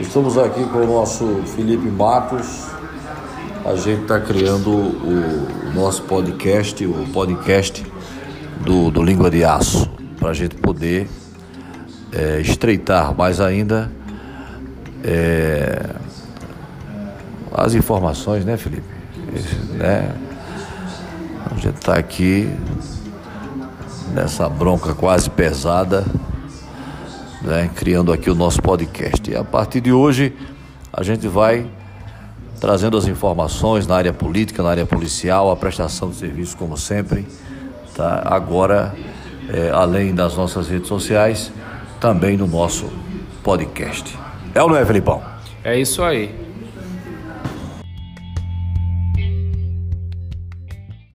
Estamos aqui com o nosso Felipe Matos. A gente está criando o, nosso podcast, o podcast do, do Língua de Aço, para a gente poder é, estreitar mais ainda é, as informações, né, Felipe? né? A gente está aqui nessa bronca quase pesada né, criando aqui o nosso podcast. E a partir de hoje, a gente vai trazendo as informações na área política, na área policial, a prestação de serviços, como sempre. Tá? Agora, é, além das nossas redes sociais, também no nosso podcast. É ou não é, Felipão? É isso aí.